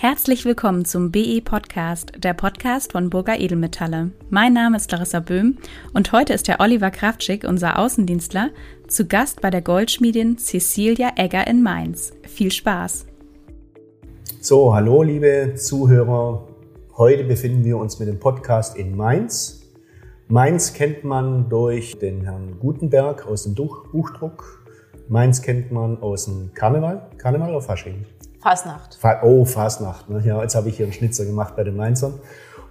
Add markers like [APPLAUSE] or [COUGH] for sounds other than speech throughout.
Herzlich willkommen zum BE Podcast, der Podcast von Burger Edelmetalle. Mein Name ist Larissa Böhm und heute ist der Oliver Kraftschick, unser Außendienstler, zu Gast bei der Goldschmiedin Cecilia Egger in Mainz. Viel Spaß! So, hallo liebe Zuhörer. Heute befinden wir uns mit dem Podcast in Mainz. Mainz kennt man durch den Herrn Gutenberg aus dem Buchdruck. Mainz kennt man aus dem Karneval. Karneval oder Fasching? Fasnacht. Oh, Fasnacht. Ne? Ja, jetzt habe ich hier einen Schnitzer gemacht bei den Mainzern.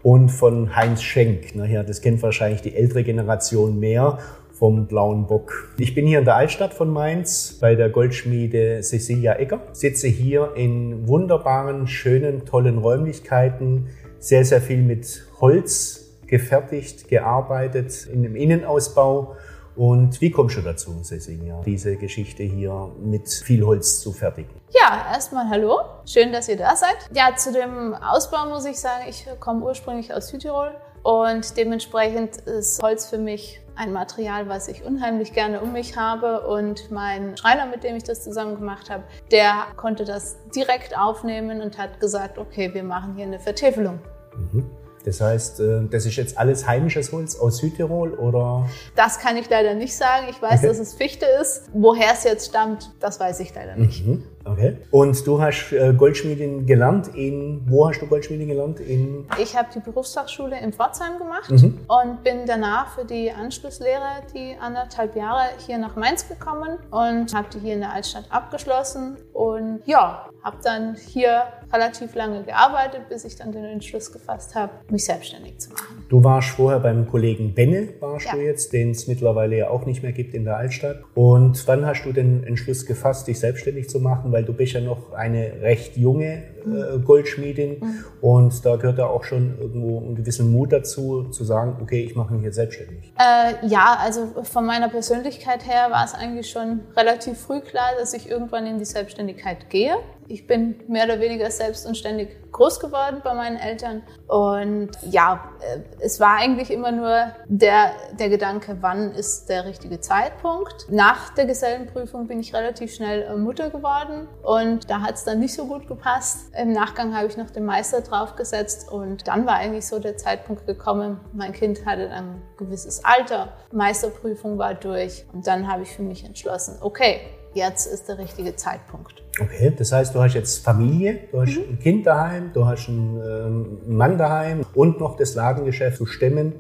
Und von Heinz Schenk. Ne? Ja, das kennt wahrscheinlich die ältere Generation mehr vom Blauen Bock. Ich bin hier in der Altstadt von Mainz bei der Goldschmiede Cecilia Egger. Sitze hier in wunderbaren, schönen, tollen Räumlichkeiten. Sehr, sehr viel mit Holz gefertigt, gearbeitet in dem Innenausbau. Und wie kommst du dazu, Cecilia, diese Geschichte hier mit viel Holz zu fertigen? Ja, erstmal hallo. Schön, dass ihr da seid. Ja, zu dem Ausbau muss ich sagen, ich komme ursprünglich aus Südtirol und dementsprechend ist Holz für mich ein Material, was ich unheimlich gerne um mich habe. Und mein Schreiner, mit dem ich das zusammen gemacht habe, der konnte das direkt aufnehmen und hat gesagt, okay, wir machen hier eine Vertäfelung. Mhm. Das heißt, äh, das ist jetzt alles heimisches Holz aus Südtirol oder? Das kann ich leider nicht sagen. Ich weiß, okay. dass es Fichte ist. Woher es jetzt stammt, das weiß ich leider nicht. Mhm. Okay. Und du hast äh, Goldschmiedin gelernt in, wo hast du Goldschmiedin gelernt? In? Ich habe die Berufsfachschule in Pforzheim gemacht mhm. und bin danach für die Anschlusslehre die anderthalb Jahre hier nach Mainz gekommen und habe die hier in der Altstadt abgeschlossen und ja, habe dann hier relativ lange gearbeitet, bis ich dann den Entschluss gefasst habe, mich selbstständig zu machen. Du warst vorher beim Kollegen Benne, warst ja. du jetzt, den es mittlerweile ja auch nicht mehr gibt in der Altstadt. Und wann hast du den Entschluss gefasst, dich selbstständig zu machen? Weil du bist ja noch eine recht junge äh, Goldschmiedin mhm. und da gehört ja auch schon irgendwo einen gewissen Mut dazu, zu sagen, okay, ich mache mich jetzt selbstständig. Äh, ja, also von meiner Persönlichkeit her war es eigentlich schon relativ früh klar, dass ich irgendwann in die Selbstständigkeit gehe. Ich bin mehr oder weniger selbst und ständig groß geworden bei meinen Eltern. Und ja, äh, es war eigentlich immer nur der, der Gedanke, wann ist der richtige Zeitpunkt. Nach der Gesellenprüfung bin ich relativ schnell äh, Mutter geworden und da hat es dann nicht so gut gepasst. Im Nachgang habe ich noch den Meister draufgesetzt und dann war eigentlich so der Zeitpunkt gekommen. Mein Kind hatte dann ein gewisses Alter, Meisterprüfung war durch und dann habe ich für mich entschlossen, okay, jetzt ist der richtige Zeitpunkt. Okay, das heißt, du hast jetzt Familie, du hast mhm. ein Kind daheim, du hast einen, ähm, Mann daheim und noch das Ladengeschäft zu stemmen.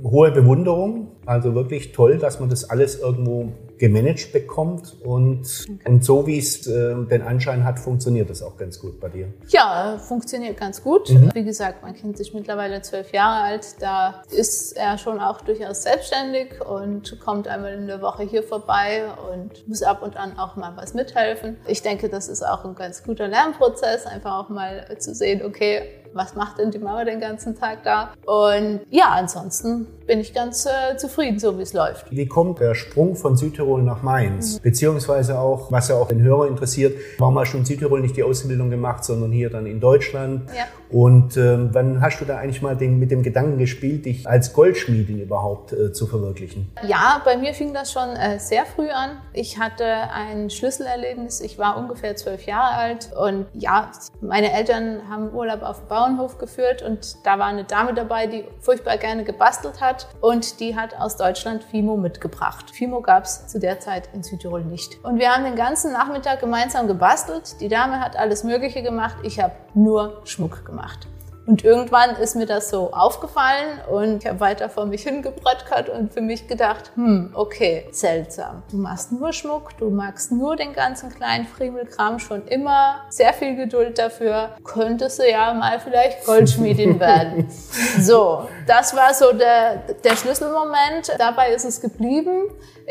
Mhm. Hohe Bewunderung, also wirklich toll, dass man das alles irgendwo gemanagt bekommt und, okay. und so wie es äh, den Anschein hat, funktioniert das auch ganz gut bei dir. Ja, funktioniert ganz gut. Mhm. Wie gesagt, mein Kind ist mittlerweile zwölf Jahre alt, da ist er schon auch durchaus selbstständig und kommt einmal in der Woche hier vorbei und muss ab und an auch mal was mithelfen. Ich denke, das ist auch ein ganz guter Lernprozess, einfach auch mal zu sehen, okay, was macht denn die Mama den ganzen Tag da? Und ja, ansonsten bin ich ganz äh, zufrieden, so wie es läuft. Wie kommt der Sprung von Südtirol nach Mainz? Mhm. Beziehungsweise auch, was ja auch den Hörer interessiert, warum hast du in Südtirol nicht die Ausbildung gemacht, sondern hier dann in Deutschland? Ja. Und ähm, wann hast du da eigentlich mal den, mit dem Gedanken gespielt, dich als Goldschmiedin überhaupt äh, zu verwirklichen? Ja, bei mir fing das schon äh, sehr früh an. Ich hatte ein Schlüsselerlebnis. Ich war ungefähr zwölf Jahre alt und ja, meine Eltern haben Urlaub auf dem Bauernhof geführt und da war eine Dame dabei, die furchtbar gerne gebastelt hat und die hat aus Deutschland Fimo mitgebracht. Fimo gab es zu der Zeit in Südtirol nicht. Und wir haben den ganzen Nachmittag gemeinsam gebastelt. Die Dame hat alles Mögliche gemacht. Ich habe nur Schmuck gemacht gemacht. Und irgendwann ist mir das so aufgefallen und ich habe weiter vor mich hingebröckert und für mich gedacht, hm, okay, seltsam. Du machst nur Schmuck, du magst nur den ganzen kleinen Friemelkram schon immer, sehr viel Geduld dafür, könntest du ja mal vielleicht Goldschmiedin [LAUGHS] werden. so, das war so der, der Schlüsselmoment. Dabei ist es geblieben.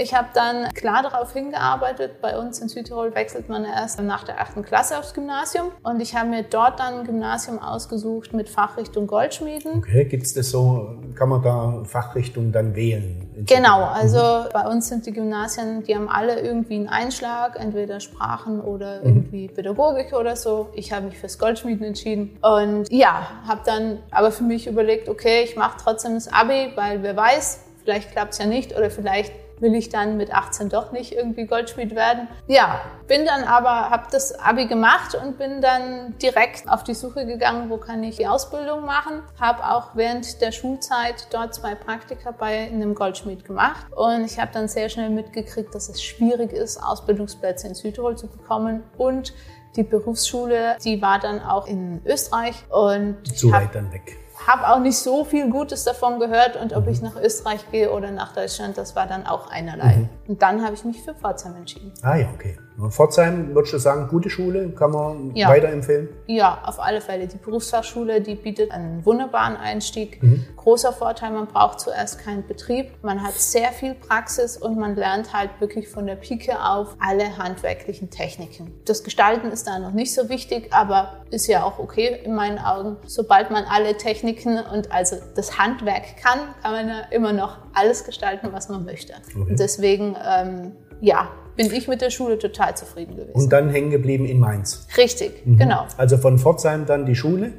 Ich habe dann klar darauf hingearbeitet. Bei uns in Südtirol wechselt man erst nach der achten Klasse aufs Gymnasium. Und ich habe mir dort dann ein Gymnasium ausgesucht mit Fachrichtung Goldschmieden. Okay, gibt es das so, kann man da Fachrichtung dann wählen? Genau, also mhm. bei uns sind die Gymnasien, die haben alle irgendwie einen Einschlag, entweder Sprachen oder mhm. irgendwie Pädagogik oder so. Ich habe mich fürs Goldschmieden entschieden und ja, habe dann aber für mich überlegt, okay, ich mache trotzdem das Abi, weil wer weiß, vielleicht klappt es ja nicht oder vielleicht will ich dann mit 18 doch nicht irgendwie Goldschmied werden. Ja, bin dann aber, habe das Abi gemacht und bin dann direkt auf die Suche gegangen, wo kann ich die Ausbildung machen. Habe auch während der Schulzeit dort zwei Praktika bei einem Goldschmied gemacht und ich habe dann sehr schnell mitgekriegt, dass es schwierig ist, Ausbildungsplätze in Südtirol zu bekommen und die Berufsschule, die war dann auch in Österreich und zu weit dann weg habe auch nicht so viel Gutes davon gehört und ob mhm. ich nach Österreich gehe oder nach Deutschland, das war dann auch einerlei. Mhm. Und dann habe ich mich für Pforzheim entschieden. Ah ja, okay. Pforzheim, würdest du sagen, gute Schule, kann man ja. weiterempfehlen? Ja, auf alle Fälle. Die Berufsfachschule, die bietet einen wunderbaren Einstieg. Mhm. Großer Vorteil, man braucht zuerst keinen Betrieb. Man hat sehr viel Praxis und man lernt halt wirklich von der Pike auf alle handwerklichen Techniken. Das Gestalten ist da noch nicht so wichtig, aber ist ja auch okay in meinen Augen. Sobald man alle Techniken und also das Handwerk kann, kann man ja immer noch alles gestalten, was man möchte. Okay. Und deswegen, ähm, ja, bin ich mit der Schule total zufrieden gewesen. Und dann hängen geblieben in Mainz. Richtig, mhm. genau. Also von Pforzheim dann die Schule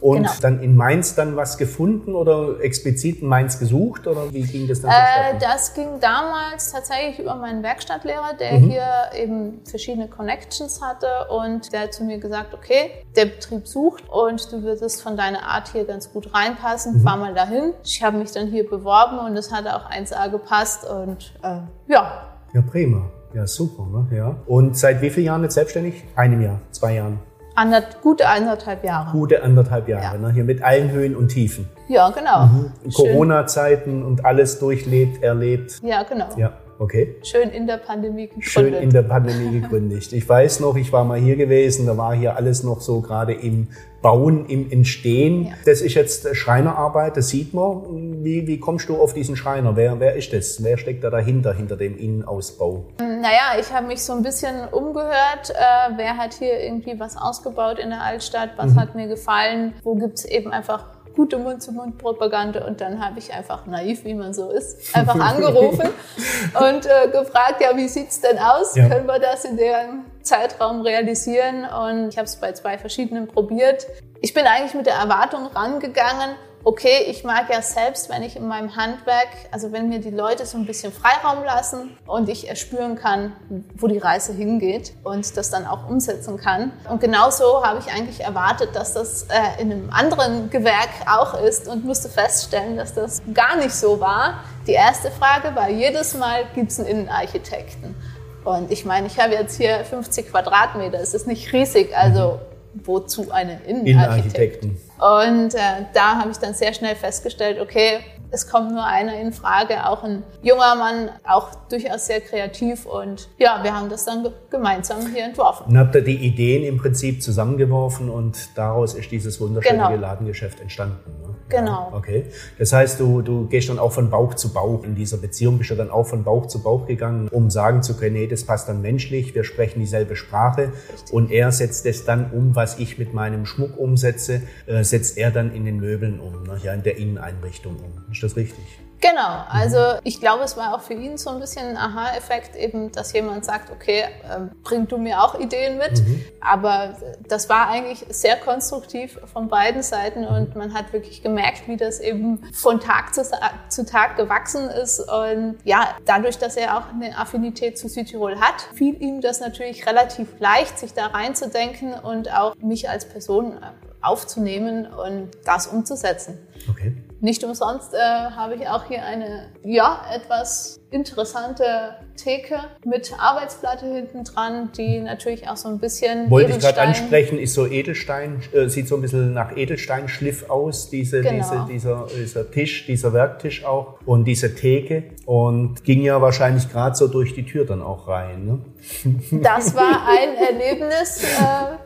und genau. dann in Mainz dann was gefunden oder explizit in Mainz gesucht oder wie ging das dann äh, Das ging damals tatsächlich über meinen Werkstattlehrer, der mhm. hier eben verschiedene Connections hatte und der hat zu mir gesagt, okay, der Betrieb sucht und du würdest von deiner Art hier ganz gut reinpassen, mhm. fahr mal dahin. Ich habe mich dann hier beworben und es hat auch 1A gepasst und äh, ja. Ja, prima. Ja, super, ne? Ja. Und seit wie vielen Jahren jetzt selbstständig? Einem Jahr, zwei Jahren? Ander, gute anderthalb Jahre. Gute anderthalb Jahre, ja. ne? hier mit allen Höhen und Tiefen. Ja, genau. Mhm. Corona-Zeiten und alles durchlebt, erlebt. Ja, genau. Ja. Okay. Schön in der Pandemie gegründet. Schön in der Pandemie gegründet. Ich weiß noch, ich war mal hier gewesen, da war hier alles noch so gerade im Bauen, im Entstehen. Ja. Das ist jetzt Schreinerarbeit, das sieht man. Wie, wie kommst du auf diesen Schreiner? Wer, wer ist das? Wer steckt da dahinter, hinter dem Innenausbau? Naja, ich habe mich so ein bisschen umgehört. Äh, wer hat hier irgendwie was ausgebaut in der Altstadt? Was mhm. hat mir gefallen? Wo gibt's eben einfach gute Mund-zu-Mund-Propaganda und dann habe ich einfach naiv, wie man so ist, einfach angerufen [LAUGHS] und äh, gefragt, ja, wie sieht's denn aus? Ja. Können wir das in dem Zeitraum realisieren? Und ich habe es bei zwei verschiedenen probiert. Ich bin eigentlich mit der Erwartung rangegangen, okay, ich mag ja selbst, wenn ich in meinem Handwerk, also wenn mir die Leute so ein bisschen Freiraum lassen und ich erspüren kann, wo die Reise hingeht und das dann auch umsetzen kann. Und genauso habe ich eigentlich erwartet, dass das äh, in einem anderen Gewerk auch ist und musste feststellen, dass das gar nicht so war. Die erste Frage war jedes Mal, gibt es einen Innenarchitekten? Und ich meine, ich habe jetzt hier 50 Quadratmeter, es ist nicht riesig, also wozu einen Innenarchitekten? Und äh, da habe ich dann sehr schnell festgestellt, okay, es kommt nur einer in Frage, auch ein junger Mann, auch durchaus sehr kreativ und ja, wir haben das dann gemeinsam hier entworfen. Und habt ihr die Ideen im Prinzip zusammengeworfen und daraus ist dieses wunderschöne genau. Ladengeschäft entstanden. Ne? Genau. Ja, okay. Das heißt, du, du gehst dann auch von Bauch zu Bauch. In dieser Beziehung bist du dann auch von Bauch zu Bauch gegangen, um sagen zu können, nee, das passt dann menschlich, wir sprechen dieselbe Sprache. Richtig. Und er setzt es dann um, was ich mit meinem Schmuck umsetze, äh, setzt er dann in den Möbeln um, ne? ja, in der Inneneinrichtung um. Ist das richtig? Genau, also ich glaube, es war auch für ihn so ein bisschen ein Aha-Effekt, eben, dass jemand sagt, okay, äh, bring du mir auch Ideen mit. Mhm. Aber das war eigentlich sehr konstruktiv von beiden Seiten mhm. und man hat wirklich gemerkt, wie das eben von Tag zu, zu Tag gewachsen ist. Und ja, dadurch, dass er auch eine Affinität zu Südtirol hat, fiel ihm das natürlich relativ leicht, sich da reinzudenken und auch mich als Person aufzunehmen und das umzusetzen. Okay. Nicht umsonst äh, habe ich auch hier eine, ja, etwas interessante Theke mit Arbeitsplatte hinten dran, die natürlich auch so ein bisschen. Wollte Edelstein ich gerade ansprechen, ist so Edelstein, äh, sieht so ein bisschen nach Edelsteinschliff aus, diese, genau. diese, dieser, dieser Tisch, dieser Werktisch auch und diese Theke. Und ging ja wahrscheinlich gerade so durch die Tür dann auch rein. Ne? Das war ein Erlebnis. Äh,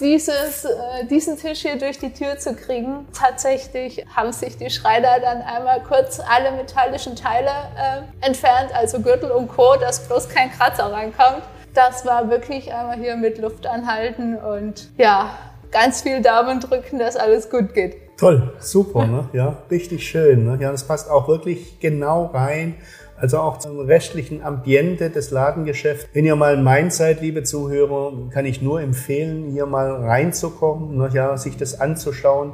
dieses, äh, diesen Tisch hier durch die Tür zu kriegen. Tatsächlich haben sich die Schreiner dann einmal kurz alle metallischen Teile äh, entfernt, also Gürtel und Co., dass bloß kein Kratzer reinkommt. Das war wirklich einmal hier mit Luft anhalten und ja, ganz viel Daumen drücken, dass alles gut geht. Toll, super, ne? Ja, richtig schön. Ne? Ja, das passt auch wirklich genau rein also auch zum restlichen Ambiente des Ladengeschäfts. Wenn ihr mal in Main seid, liebe Zuhörer, kann ich nur empfehlen, hier mal reinzukommen, ja, sich das anzuschauen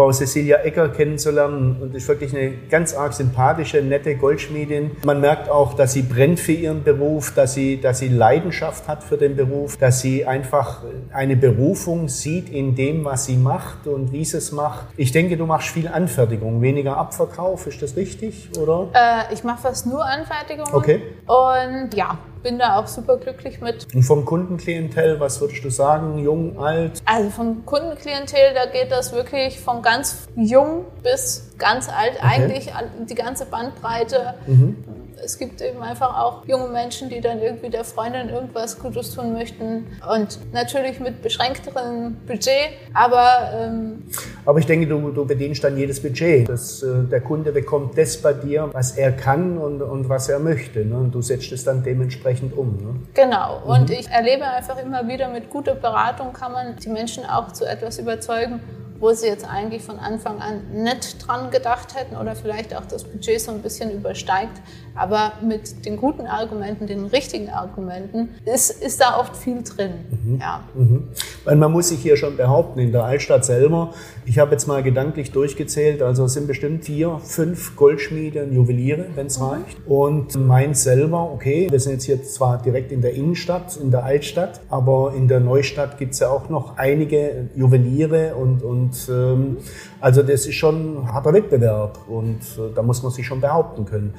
Frau Cecilia Ecker kennenzulernen und ist wirklich eine ganz arg sympathische, nette Goldschmiedin. Man merkt auch, dass sie brennt für ihren Beruf, dass sie, dass sie Leidenschaft hat für den Beruf, dass sie einfach eine Berufung sieht in dem, was sie macht und wie sie es macht. Ich denke, du machst viel Anfertigung, weniger Abverkauf. Ist das richtig, oder? Äh, ich mache fast nur Anfertigung. Okay. Und ja, bin da auch super glücklich mit. Und vom Kundenklientel, was würdest du sagen? Jung, alt? Also vom Kundenklientel, da geht das wirklich von ganz jung bis ganz alt, okay. eigentlich die ganze Bandbreite. Mhm es gibt eben einfach auch junge Menschen, die dann irgendwie der Freundin irgendwas Gutes tun möchten und natürlich mit beschränkterem Budget, aber... Ähm aber ich denke, du, du bedienst dann jedes Budget. Das, äh, der Kunde bekommt das bei dir, was er kann und, und was er möchte. Ne? Und du setzt es dann dementsprechend um. Ne? Genau. Und mhm. ich erlebe einfach immer wieder, mit guter Beratung kann man die Menschen auch zu etwas überzeugen, wo sie jetzt eigentlich von Anfang an nicht dran gedacht hätten oder vielleicht auch das Budget so ein bisschen übersteigt. Aber mit den guten Argumenten, den richtigen Argumenten, ist, ist da oft viel drin. Mhm. Ja. Mhm. Weil man muss sich hier schon behaupten, in der Altstadt selber, ich habe jetzt mal gedanklich durchgezählt, also es sind bestimmt vier, fünf Goldschmiede und Juweliere, wenn es mhm. reicht. Und Mainz selber, okay, wir sind jetzt hier zwar direkt in der Innenstadt, in der Altstadt, aber in der Neustadt gibt es ja auch noch einige Juweliere und, und ähm, also das ist schon ein harter Wettbewerb und äh, da muss man sich schon behaupten können.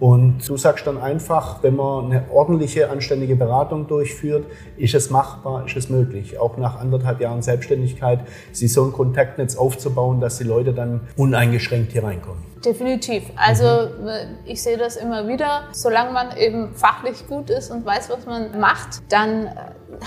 Und du sagst dann einfach, wenn man eine ordentliche, anständige Beratung durchführt, ist es machbar, ist es möglich. Auch nach anderthalb Jahren Selbstständigkeit, sich so ein Kontaktnetz aufzubauen, dass die Leute dann uneingeschränkt hier reinkommen. Definitiv. Also mhm. ich sehe das immer wieder. Solange man eben fachlich gut ist und weiß, was man macht, dann äh,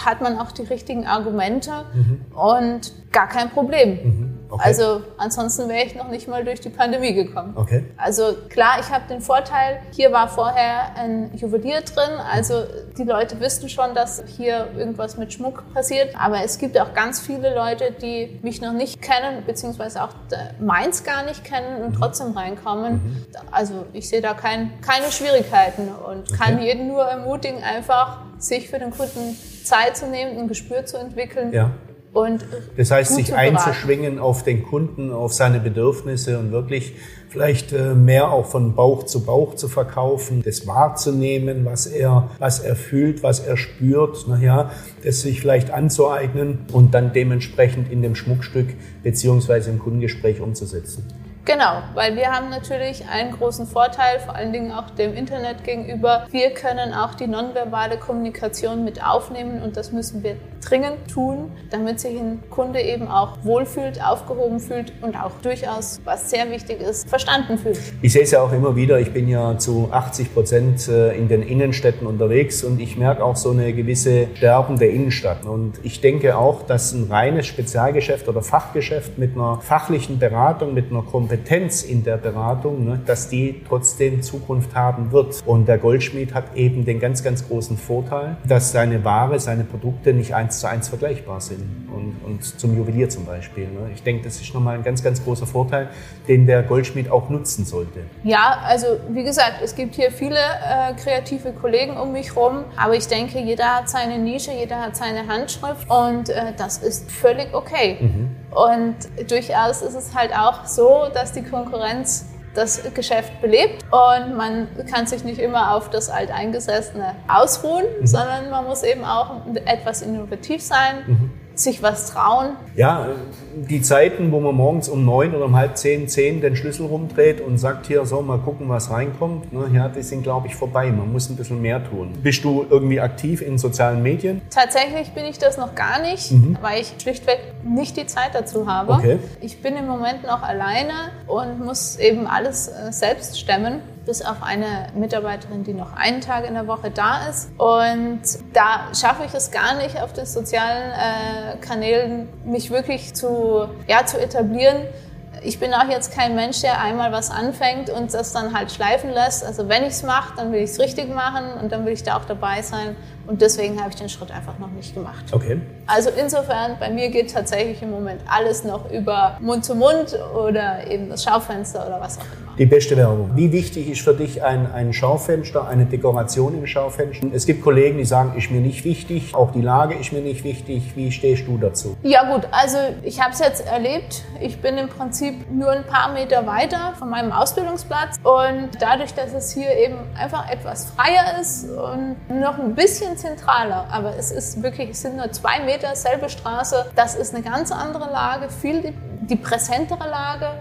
hat man auch die richtigen Argumente mhm. und gar kein Problem. Mhm. Okay. Also ansonsten wäre ich noch nicht mal durch die Pandemie gekommen. Okay. Also klar, ich habe den Vorteil, hier war vorher ein Juwelier drin, also die Leute wissen schon, dass hier irgendwas mit Schmuck passiert, aber es gibt auch ganz viele Leute, die mich noch nicht kennen, beziehungsweise auch meins gar nicht kennen und mhm. trotzdem reinkommen. Mhm. Also ich sehe da kein, keine Schwierigkeiten und okay. kann jeden nur ermutigen, einfach sich für den Kunden Zeit zu nehmen, ein Gespür zu entwickeln. Ja und das heißt, sich einzuschwingen auf den Kunden, auf seine Bedürfnisse und wirklich vielleicht äh, mehr auch von Bauch zu Bauch zu verkaufen, das wahrzunehmen, was er, was er fühlt, was er spürt, naja, das sich vielleicht anzueignen und dann dementsprechend in dem Schmuckstück beziehungsweise im Kundengespräch umzusetzen. Genau, weil wir haben natürlich einen großen Vorteil, vor allen Dingen auch dem Internet gegenüber. Wir können auch die nonverbale Kommunikation mit aufnehmen und das müssen wir dringend tun, damit sich ein Kunde eben auch wohlfühlt, aufgehoben fühlt und auch durchaus, was sehr wichtig ist, verstanden fühlt. Ich sehe es ja auch immer wieder, ich bin ja zu 80 Prozent äh, in den Innenstädten unterwegs und ich merke auch so eine gewisse Sterben der Innenstadt. Und ich denke auch, dass ein reines Spezialgeschäft oder Fachgeschäft mit einer fachlichen Beratung, mit einer Kompetenz, Kompetenz in der Beratung, ne, dass die trotzdem Zukunft haben wird. Und der Goldschmied hat eben den ganz, ganz großen Vorteil, dass seine Ware, seine Produkte nicht eins zu eins vergleichbar sind. Und, und zum Juwelier zum Beispiel. Ne. Ich denke, das ist nochmal ein ganz, ganz großer Vorteil, den der Goldschmied auch nutzen sollte. Ja, also wie gesagt, es gibt hier viele äh, kreative Kollegen um mich herum, aber ich denke, jeder hat seine Nische, jeder hat seine Handschrift und äh, das ist völlig okay. Mhm. Und durchaus ist es halt auch so, dass die Konkurrenz das Geschäft belebt und man kann sich nicht immer auf das Alteingesessene ausruhen, mhm. sondern man muss eben auch etwas innovativ sein. Mhm sich was trauen? Ja, die Zeiten, wo man morgens um neun oder um halb zehn, zehn den Schlüssel rumdreht und sagt, hier, so, mal gucken, was reinkommt, ne, ja, die sind, glaube ich, vorbei. Man muss ein bisschen mehr tun. Bist du irgendwie aktiv in sozialen Medien? Tatsächlich bin ich das noch gar nicht, mhm. weil ich schlichtweg nicht die Zeit dazu habe. Okay. Ich bin im Moment noch alleine und muss eben alles äh, selbst stemmen bis auf eine Mitarbeiterin, die noch einen Tag in der Woche da ist. Und da schaffe ich es gar nicht, auf den sozialen äh, Kanälen mich wirklich zu, ja, zu etablieren. Ich bin auch jetzt kein Mensch, der einmal was anfängt und das dann halt schleifen lässt. Also wenn ich es mache, dann will ich es richtig machen und dann will ich da auch dabei sein Und deswegen habe ich den Schritt einfach noch nicht gemacht. Okay. Also insofern, bei mir geht tatsächlich im Moment alles noch über Mund zu Mund oder eben das Schaufenster oder was auch immer. Die beste Werbung. Wie wichtig ist für dich ein, ein Schaufenster, eine Dekoration im Schaufenster? Es gibt Kollegen, die sagen, ist mir nicht wichtig, auch die Lage ist mir nicht wichtig. Wie stehst du dazu? Ja gut, also ich habe es jetzt erlebt. Ich bin im Prinzip nur ein paar Meter weiter von meinem Ausbildungsplatz und dadurch, dass es hier eben einfach etwas freier ist und noch ein bisschen zentraler, aber es ist wirklich, es sind nur zwei Meter, selbe Straße, das ist eine ganz andere Lage, viel die, die präsentere Lage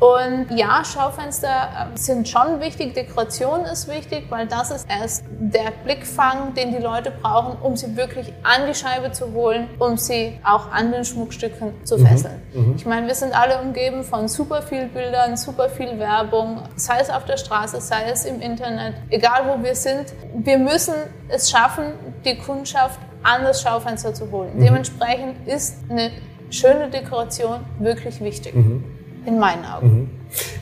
und ja, Schaufenster ähm, sind schon wichtig, Dekoration ist wichtig, weil das ist erst der Blickfang, den die Leute brauchen, um sie wirklich an die Scheibe zu holen, um sie auch an den Schmuckstücken zu mhm, fesseln. Mhm, ich meine, wir sind alle umgeben von super viel Bildern, super viel Werbung, sei es auf der Straße, sei es im Internet, egal wo wir sind. Wir müssen es schaffen, die Kundschaft an das Schaufenster zu holen. Mhm. Dementsprechend ist eine schöne Dekoration wirklich wichtig. In meinen Augen. Mhm.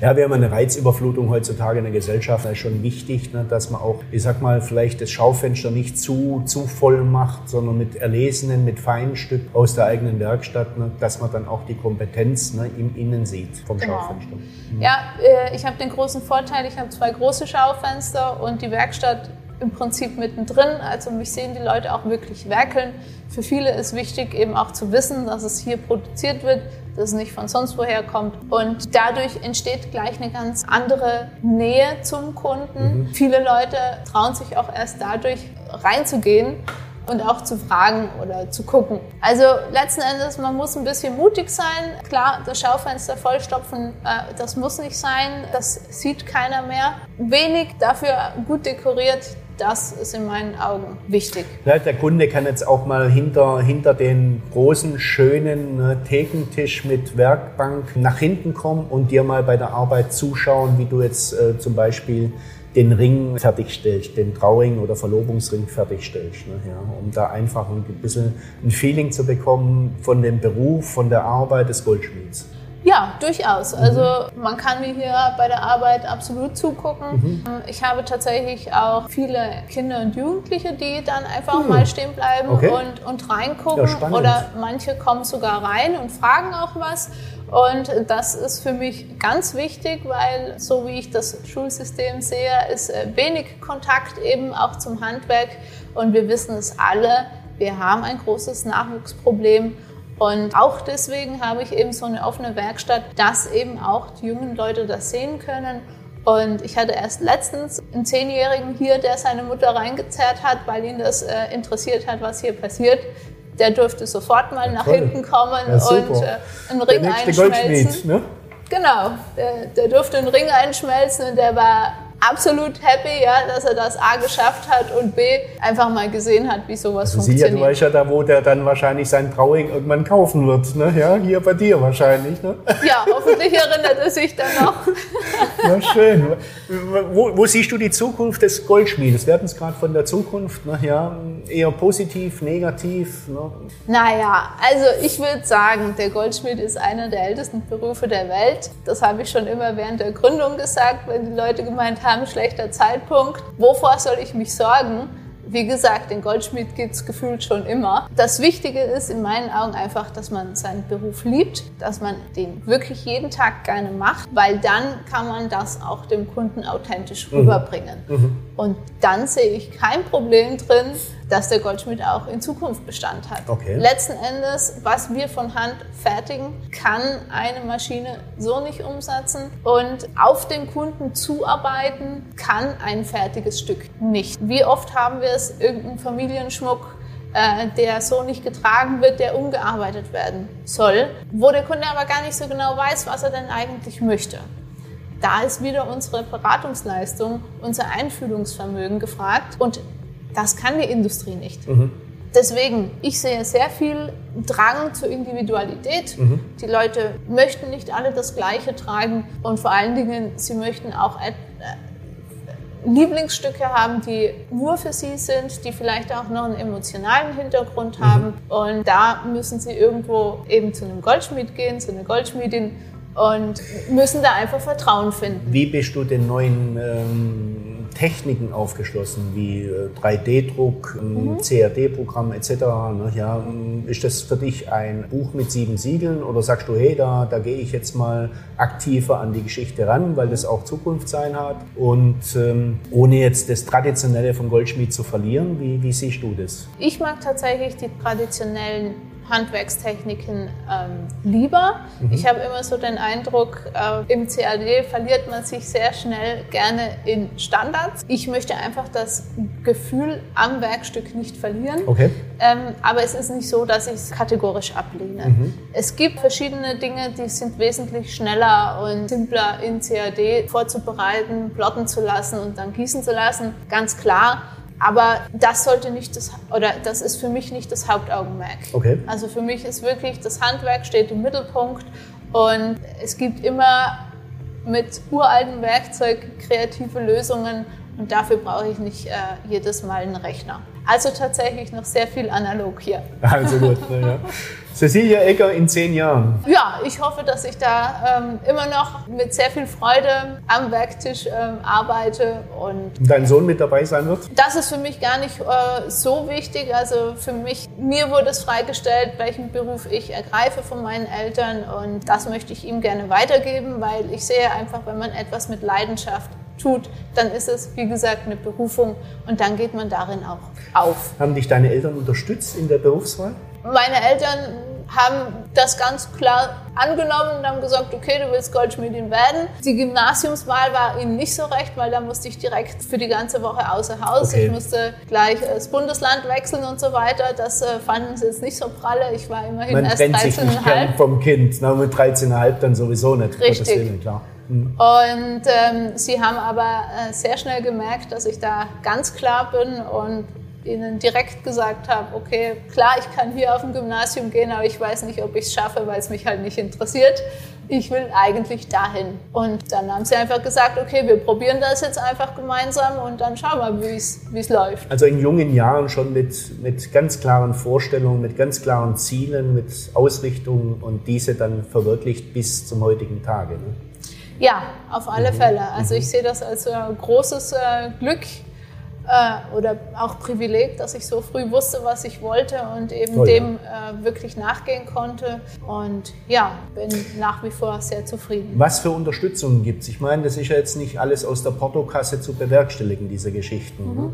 Ja, wir haben eine Reizüberflutung heutzutage in der Gesellschaft. Da ist schon wichtig, ne, dass man auch, ich sag mal, vielleicht das Schaufenster nicht zu, zu voll macht, sondern mit erlesenen, mit feinen Stück aus der eigenen Werkstatt, ne, dass man dann auch die Kompetenz ne, im Innen sieht vom genau. Schaufenster. Mhm. Ja, äh, ich habe den großen Vorteil, ich habe zwei große Schaufenster und die Werkstatt im Prinzip mittendrin. Also mich sehen die Leute auch wirklich werkeln. Für viele ist wichtig eben auch zu wissen, dass es hier produziert wird, dass es nicht von sonst woher kommt. Und dadurch entsteht gleich eine ganz andere Nähe zum Kunden. Mhm. Viele Leute trauen sich auch erst dadurch reinzugehen und auch zu fragen oder zu gucken. Also letzten Endes, man muss ein bisschen mutig sein. Klar, das Schaufenster vollstopfen, äh, das muss nicht sein. Das sieht keiner mehr. Wenig, dafür gut dekoriert, das ist in meinen Augen wichtig. Ja, der Kunde kann jetzt auch mal hinter, hinter den großen, schönen ne, Thekentisch mit Werkbank nach hinten kommen und dir mal bei der Arbeit zuschauen, wie du jetzt äh, zum Beispiel den Ring fertigstellst, den Trauring oder Verlobungsring fertigstellst. Ne, ja, um da einfach ein bisschen ein Feeling zu bekommen von dem Beruf, von der Arbeit des Goldschmieds. Ja, durchaus. Mhm. Also man kann mir hier bei der Arbeit absolut zugucken. Mhm. Ich habe tatsächlich auch viele Kinder und Jugendliche, die dann einfach mhm. mal stehen bleiben okay. und, und reingucken. Ja, Oder manche kommen sogar rein und fragen auch was. Und das ist für mich ganz wichtig, weil so wie ich das Schulsystem sehe, ist äh, wenig Kontakt eben auch zum Handwerk. Und wir wissen es alle, wir haben ein großes Nachwuchsproblem. Und auch deswegen habe ich eben so eine offene Werkstatt, dass eben auch die jungen Leute das sehen können. Und ich hatte erst letztens einen Zehnjährigen hier, der seine Mutter reingezerrt hat, weil ihn das äh, interessiert hat, was hier passiert. Der durfte sofort mal nach hinten kommen ja, und äh, einen Ring einschmelzen. Ne? Genau, der, der durfte einen Ring einschmelzen und der war absolut happy, ja, dass er das A geschafft hat und B einfach mal gesehen hat, wie sowas also funktioniert. Sie, ja, du weißt ja da, wo der dann wahrscheinlich sein Trauring irgendwann kaufen wird, ne? Ja, hier bei dir wahrscheinlich, ne? Ja, hoffentlich erinnert er sich dann noch. [LAUGHS] Ja, schön. Wo, wo siehst du die Zukunft des Goldschmiedes? Wir hatten es gerade von der Zukunft, ne? Ja, eher positiv, negativ, ne? Naja, also ich würde sagen, der Goldschmied ist einer der ältesten Berufe der Welt. Das habe ich schon immer während der Gründung gesagt, wenn die Leute gemeint haben, haben, schlechter Zeitpunkt. Wovor soll ich mich sorgen? Wie gesagt, den Goldschmied gibt es gefühlt schon immer. Das Wichtige ist in meinen Augen einfach, dass man seinen Beruf liebt, dass man den wirklich jeden Tag gerne macht, weil dann kann man das auch dem Kunden authentisch mhm. rüberbringen. Mhm. Und dann sehe ich kein Problem drin, dass der Goldschmied auch in Zukunft Bestand hat. Okay. Letzten Endes, was wir von Hand fertigen, kann eine Maschine so nicht umsetzen und auf den Kunden zuarbeiten kann ein fertiges Stück nicht. Wie oft haben wir es, irgendeinen Familienschmuck, äh, der so nicht getragen wird, der umgearbeitet werden soll, wo der Kunde aber gar nicht so genau weiß, was er denn eigentlich möchte. Da ist wieder unsere Beratungsleistung, unser Einfühlungsvermögen gefragt und das kann die Industrie nicht. Mhm. Deswegen, ich sehe sehr viel Drang zur Individualität. Mhm. Die Leute möchten nicht alle das Gleiche tragen und vor allen Dingen, sie möchten auch äh, Lieblingsstücke haben, die nur für sie sind, die vielleicht auch noch einen emotionalen Hintergrund mhm. haben. Und da müssen sie irgendwo eben zu einem Goldschmied gehen, zu einer Goldschmiedin und müssen da einfach Vertrauen finden. Wie bist du den neuen ähm Techniken aufgeschlossen, wie 3D-Druck, mhm. CAD-Programm etc. Ne? Ja, ist das für dich ein Buch mit sieben Siegeln oder sagst du, hey, da, da gehe ich jetzt mal aktiver an die Geschichte ran, weil das auch Zukunft sein hat und ähm, ohne jetzt das Traditionelle von Goldschmied zu verlieren, wie, wie siehst du das? Ich mag tatsächlich die traditionellen Handwerkstechniken ähm, lieber. Mhm. Ich habe immer so den Eindruck, äh, im CAD verliert man sich sehr schnell gerne in Standards. Ich möchte einfach das Gefühl am Werkstück nicht verlieren. Okay. Ähm, aber es ist nicht so, dass ich es kategorisch ablehne. Mhm. Es gibt verschiedene Dinge, die sind wesentlich schneller und simpler in CAD vorzubereiten, plotten zu lassen und dann gießen zu lassen. Ganz klar. Aber das sollte nicht das, oder das ist für mich nicht das Hauptaugenmerk. Okay. Also für mich ist wirklich das Handwerk steht im Mittelpunkt und es gibt immer mit uraltem Werkzeug kreative Lösungen und dafür brauche ich nicht äh, jedes Mal einen Rechner. Also tatsächlich noch sehr viel analog hier. Also gut, [LAUGHS] ja. Cecilia Egger in zehn Jahren. Ja, ich hoffe, dass ich da ähm, immer noch mit sehr viel Freude am Werktisch ähm, arbeite. Und dein Sohn mit dabei sein wird? Das ist für mich gar nicht äh, so wichtig. Also für mich, mir wurde es freigestellt, welchen Beruf ich ergreife von meinen Eltern. Und das möchte ich ihm gerne weitergeben, weil ich sehe einfach, wenn man etwas mit Leidenschaft tut, dann ist es, wie gesagt, eine Berufung und dann geht man darin auch auf. Haben dich deine Eltern unterstützt in der Berufswahl? Meine Eltern haben das ganz klar angenommen und haben gesagt, okay, du willst Goldschmiedin werden. Die Gymnasiumswahl war ihnen nicht so recht, weil da musste ich direkt für die ganze Woche außer Haus. Okay. Ich musste gleich das Bundesland wechseln und so weiter. Das äh, fanden sie jetzt nicht so pralle. Ich war immerhin Man erst 13,5. vom Kind, na, mit 13,5 dann sowieso nicht. Richtig. Willen, klar. Mhm. Und ähm, sie haben aber äh, sehr schnell gemerkt, dass ich da ganz klar bin und ihnen direkt gesagt habe, okay, klar, ich kann hier auf ein Gymnasium gehen, aber ich weiß nicht, ob ich es schaffe, weil es mich halt nicht interessiert. Ich will eigentlich dahin. Und dann haben sie einfach gesagt, okay, wir probieren das jetzt einfach gemeinsam und dann schauen wir, wie es läuft. Also in jungen Jahren schon mit, mit ganz klaren Vorstellungen, mit ganz klaren Zielen, mit Ausrichtungen und diese dann verwirklicht bis zum heutigen Tage. Ne? Ja, auf alle mhm. Fälle. Also mhm. ich sehe das als äh, großes äh, Glück äh, oder auch Privileg, dass ich so früh wusste, was ich wollte und eben oh, dem äh, wirklich nachgehen konnte. Und ja, bin nach wie vor sehr zufrieden. Was für Unterstützung gibt es? Ich meine, das ist ja jetzt nicht alles aus der Portokasse zu bewerkstelligen, diese Geschichten. Mhm. Ne?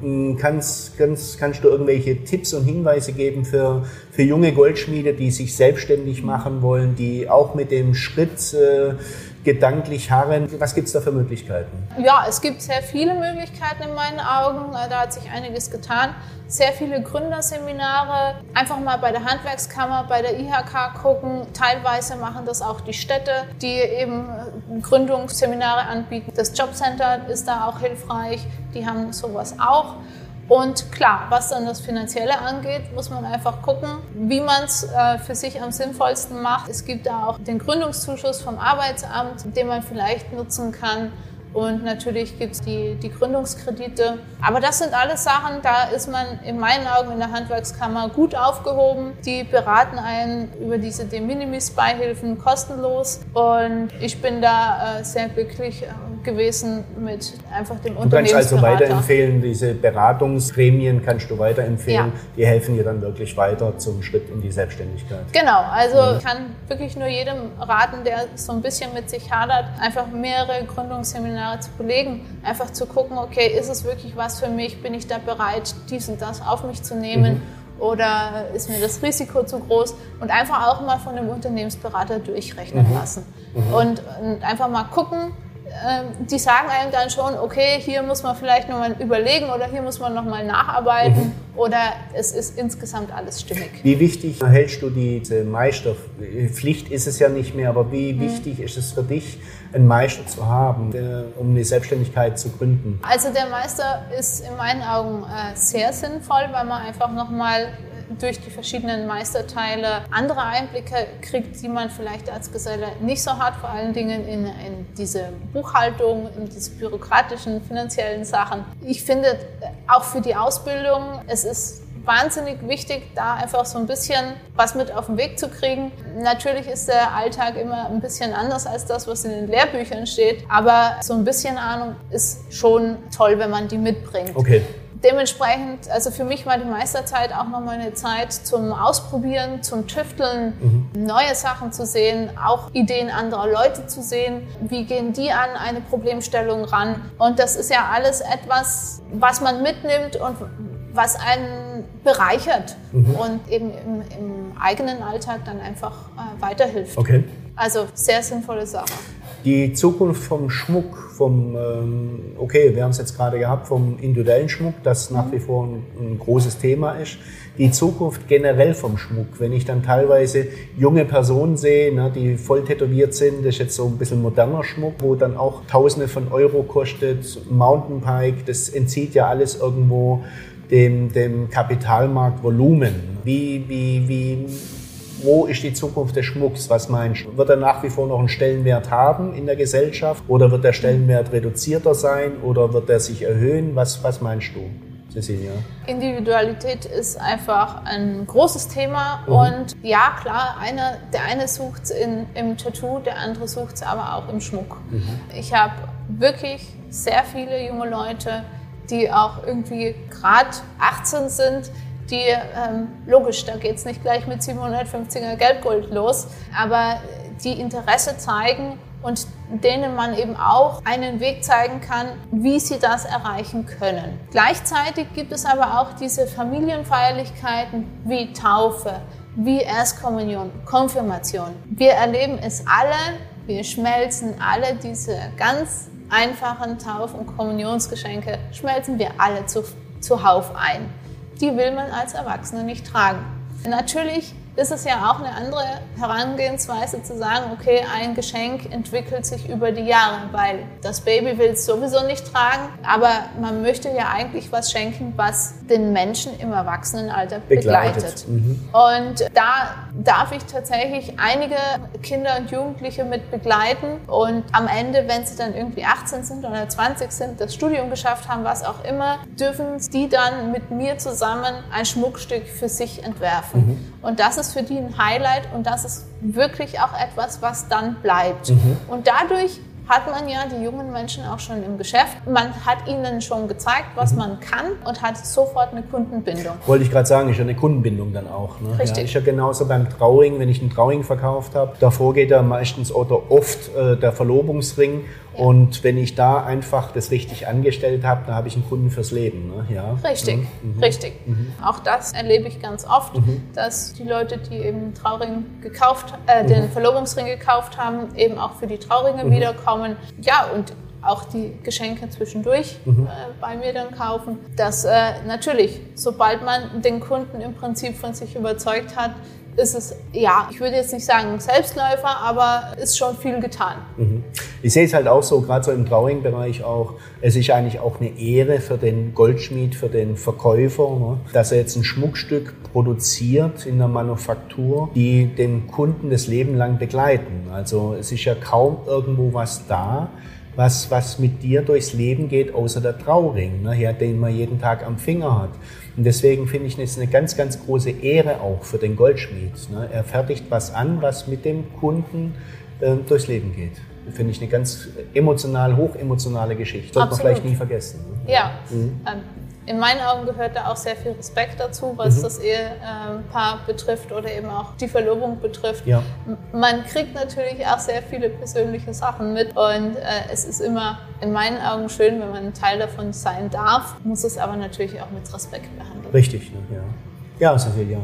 Ähm, kannst, kannst, kannst du irgendwelche Tipps und Hinweise geben für, für junge Goldschmiede, die sich selbstständig machen wollen, die auch mit dem Schritt äh, gedanklich harren. Was gibt es da für Möglichkeiten? Ja, es gibt sehr viele Möglichkeiten in meinen Augen. Da hat sich einiges getan. Sehr viele Gründerseminare. Einfach mal bei der Handwerkskammer, bei der IHK gucken. Teilweise machen das auch die Städte, die eben Gründungsseminare anbieten. Das Jobcenter ist da auch hilfreich. Die haben sowas auch. Und klar, was dann das Finanzielle angeht, muss man einfach gucken, wie man es äh, für sich am sinnvollsten macht. Es gibt da auch den Gründungszuschuss vom Arbeitsamt, den man vielleicht nutzen kann. Und natürlich gibt es die, die Gründungskredite. Aber das sind alles Sachen, da ist man in meinen Augen in der Handwerkskammer gut aufgehoben. Die beraten einen über diese De Minimis-Beihilfen kostenlos. Und ich bin da äh, sehr glücklich gewesen mit einfach dem Du kannst also weiterempfehlen, diese Beratungsgremien kannst du weiterempfehlen. Ja. Die helfen dir dann wirklich weiter zum Schritt in die Selbstständigkeit. Genau, also mhm. ich kann wirklich nur jedem raten, der so ein bisschen mit sich hadert, einfach mehrere Gründungsseminare zu belegen, einfach zu gucken, okay, ist es wirklich was für mich, bin ich da bereit, dies und das auf mich zu nehmen. Mhm oder ist mir das Risiko zu groß und einfach auch mal von dem Unternehmensberater durchrechnen mhm. lassen mhm. Und, und, einfach mal gucken, ähm, die sagen einem dann schon, okay, hier muss man vielleicht nochmal überlegen oder hier muss man nochmal nacharbeiten mhm. oder es ist insgesamt alles stimmig. Wie wichtig hältst du diese Meisterpflicht ist es ja nicht mehr, aber wie mhm. wichtig ist es für dich, einen Meister zu haben, äh, um eine Selbstständigkeit zu gründen? Also der Meister ist in meinen Augen äh, sehr sinnvoll, weil man einfach nochmal durch die verschiedenen Meisterteile andere Einblicke kriegt, die man vielleicht als Geselle nicht so hat, vor allen Dingen in, in diese Buchhaltung, in diese bürokratischen, finanziellen Sachen. Ich finde auch für die Ausbildung, es ist wahnsinnig wichtig, da einfach so ein bisschen was mit auf den Weg zu kriegen. Natürlich ist der Alltag immer ein bisschen anders als das, was in den Lehrbüchern steht, aber so ein bisschen Ahnung ist schon toll, wenn man die mitbringt. Okay dementsprechend, also für mich war die Meisterzeit auch nochmal eine Zeit zum Ausprobieren, zum Tüfteln, mhm. neue Sachen zu sehen, auch Ideen anderer Leute zu sehen. Wie gehen die an eine Problemstellung ran? Und das ist ja alles etwas, was man mitnimmt und was einen bereichert mhm. und eben im, im, eigenen Alltag dann einfach äh, weiterhilft. Okay. Also sehr sinnvolle Sache. Die Zukunft vom Schmuck, vom, ähm, okay, wir haben es jetzt gerade gehabt, vom individuellen Schmuck, das nach wie vor ein, ein, großes Thema ist. Die Zukunft generell vom Schmuck, wenn ich dann teilweise junge Personen sehe, ne, die voll tätowiert sind, das ist jetzt so ein bisschen moderner Schmuck, wo dann auch Tausende von Euro kostet, Mountainbike, das entzieht ja alles irgendwo dem, dem Kapitalmarktvolumen. Wie, wie, wie wo ist die Zukunft des Schmucks? Was meinst du? Wird er nach wie vor noch einen Stellenwert haben in der Gesellschaft oder wird der Stellenwert reduzierter sein oder wird er sich erhöhen? Was, was meinst du? Cecilia? Individualität ist einfach ein großes Thema mhm. und ja, klar, einer, der eine sucht es im Tattoo, der andere sucht es aber auch im Schmuck. Mhm. Ich habe wirklich sehr viele junge Leute, die auch irgendwie gerade 18 sind, die, ähm, logisch, da geht es nicht gleich mit 750er Geldgold los, aber die Interesse zeigen und denen man eben auch einen Weg zeigen kann, wie sie das erreichen können. Gleichzeitig gibt es aber auch diese Familienfeierlichkeiten wie Taufe, wie Erstkommunion, Konfirmation. Wir erleben es alle, wir schmelzen alle diese ganz einfachen Tauf- und Kommunionsgeschenke, schmelzen wir alle zu, zuhauf ein die will man als Erwachsene nicht tragen. Natürlich ist es ja auch eine andere Herangehensweise zu sagen, okay, ein Geschenk entwickelt sich über die Jahre, weil das Baby will es sowieso nicht tragen, aber man möchte ja eigentlich was schenken, was den Menschen im Erwachsenenalter begleitet. begleitet. Mhm. Und da darf ich tatsächlich einige Kinder und Jugendliche mit begleiten und am Ende, wenn sie dann irgendwie 18 sind oder 20 sind, das Studium geschafft haben, was auch immer, dürfen die dann mit mir zusammen ein Schmuckstück für sich entwerfen. Mhm. Und das ist für die ein Highlight und das ist wirklich auch etwas, was dann bleibt. Mhm. Und dadurch hat man ja die jungen Menschen auch schon im Geschäft. Man hat ihnen schon gezeigt, was mhm. man kann und hat sofort eine Kundenbindung. Wollte ich gerade sagen, ist ja eine Kundenbindung dann auch. Ne? Richtig. Ja, ist ja genauso beim Trauring, wenn ich einen Trauring verkauft habe. Davor geht ja meistens oder oft äh, der Verlobungsring und wenn ich da einfach das richtig angestellt habe, dann habe ich einen Kunden fürs Leben. Ne? Ja. Richtig, mhm. mhm. richtig. Mhm. Auch das erlebe ich ganz oft, mhm. dass die Leute, die eben Trauring gekauft, äh, den mhm. Verlobungsring gekauft haben, eben auch für die Trauringe mhm. wiederkommen. Ja, und auch die Geschenke zwischendurch äh, bei mir dann kaufen. Dass äh, natürlich, sobald man den Kunden im Prinzip von sich überzeugt hat, ist es, ja, ich würde jetzt nicht sagen Selbstläufer, aber ist schon viel getan. Mhm. Ich sehe es halt auch so, gerade so im Drawing-Bereich auch, es ist eigentlich auch eine Ehre für den Goldschmied, für den Verkäufer, ne, dass er jetzt ein Schmuckstück produziert in der Manufaktur, die den Kunden das Leben lang begleiten. Also es ist ja kaum irgendwo was da, was, was mit dir durchs Leben geht, außer der Trauring, ne, den man jeden Tag am Finger hat. Und deswegen finde ich es eine ganz, ganz große Ehre auch für den Goldschmied. Ne? Er fertigt was an, was mit dem Kunden äh, durchs Leben geht. Finde ich eine ganz emotional, hochemotionale Geschichte. Sollte man vielleicht nie vergessen. Ne? Ja, mhm. ähm, in meinen Augen gehört da auch sehr viel Respekt dazu, was mhm. das Ehepaar betrifft oder eben auch die Verlobung betrifft. Ja. Man kriegt natürlich auch sehr viele persönliche Sachen mit und äh, es ist immer in meinen Augen schön, wenn man ein Teil davon sein darf, muss es aber natürlich auch mit Respekt behandeln. Richtig, ja. Ja, Cecilia.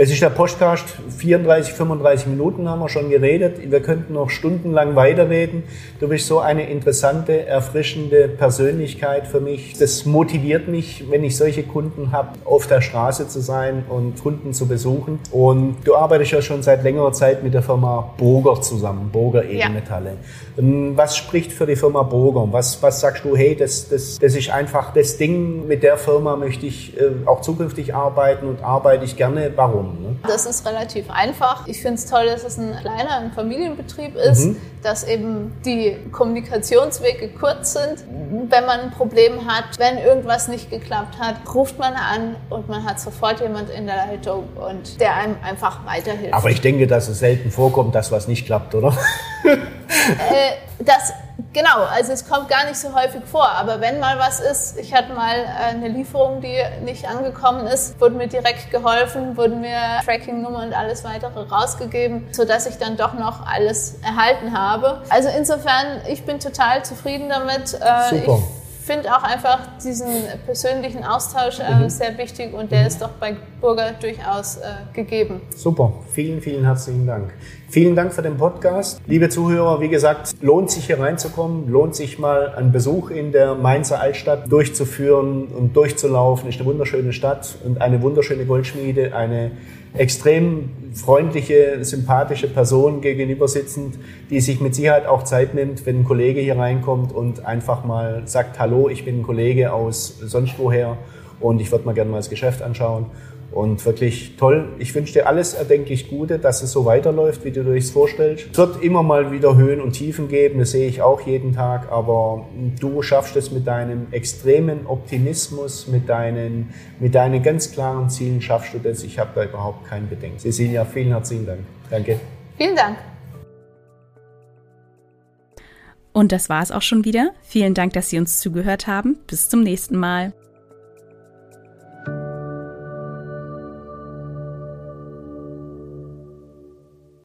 Es ist der Podcast, 34, 35 Minuten haben wir schon geredet. Wir könnten noch stundenlang weiterreden. Du bist so eine interessante, erfrischende Persönlichkeit für mich. Das motiviert mich, wenn ich solche Kunden habe, auf der Straße zu sein und Kunden zu besuchen. Und du arbeitest ja schon seit längerer Zeit mit der Firma Burger zusammen, Burger Edelmetalle. Ja. Was spricht für die Firma Burger? Was, was sagst du, hey, das, das, das ist einfach das Ding, mit der Firma möchte ich äh, auch zukünftig arbeiten und arbeite ich gerne. Warum? Machen? Ne? Das ist relativ einfach. Ich finde es toll, dass es ein kleiner ein Familienbetrieb ist, mhm. dass eben die Kommunikationswege kurz sind. Wenn man ein Problem hat, wenn irgendwas nicht geklappt hat, ruft man an und man hat sofort jemand in der Leitung und der einem einfach weiterhilft. Aber ich denke, dass es selten vorkommt, dass was nicht klappt, oder? [LAUGHS] äh, das Genau, also es kommt gar nicht so häufig vor, aber wenn mal was ist, ich hatte mal äh, eine Lieferung, die nicht angekommen ist, wurde mir direkt geholfen, wurden mir Tracking-Nummer und alles weitere rausgegeben, sodass ich dann doch noch alles erhalten habe. Also insofern, ich bin total zufrieden damit. Äh, Super. Ich finde auch einfach diesen persönlichen Austausch äh, mhm. sehr wichtig und der mhm. ist doch bei Burger durchaus gegeben. Super, vielen, vielen herzlichen Dank. Vielen Dank für den Podcast. Liebe Zuhörer, wie gesagt, lohnt sich hier reinzukommen, lohnt sich mal einen Besuch in der Mainzer Altstadt durchzuführen und durchzulaufen. Ist eine wunderschöne Stadt und eine wunderschöne Goldschmiede, eine extrem freundliche, sympathische Person gegenüber sitzend, die sich mit Sicherheit auch Zeit nimmt, wenn ein Kollege hier reinkommt und einfach mal sagt, hallo, ich bin ein Kollege aus sonst woher und ich würde mal gerne mal das Geschäft anschauen. Und wirklich toll. Ich wünsche dir alles erdenklich Gute, dass es so weiterläuft, wie du dir das vorstellst. Es wird immer mal wieder Höhen und Tiefen geben, das sehe ich auch jeden Tag. Aber du schaffst es mit deinem extremen Optimismus, mit deinen, mit deinen ganz klaren Zielen, schaffst du das. Ich habe da überhaupt kein Bedenken. Cecilia, vielen herzlichen Dank. Danke. Vielen Dank. Und das war es auch schon wieder. Vielen Dank, dass Sie uns zugehört haben. Bis zum nächsten Mal.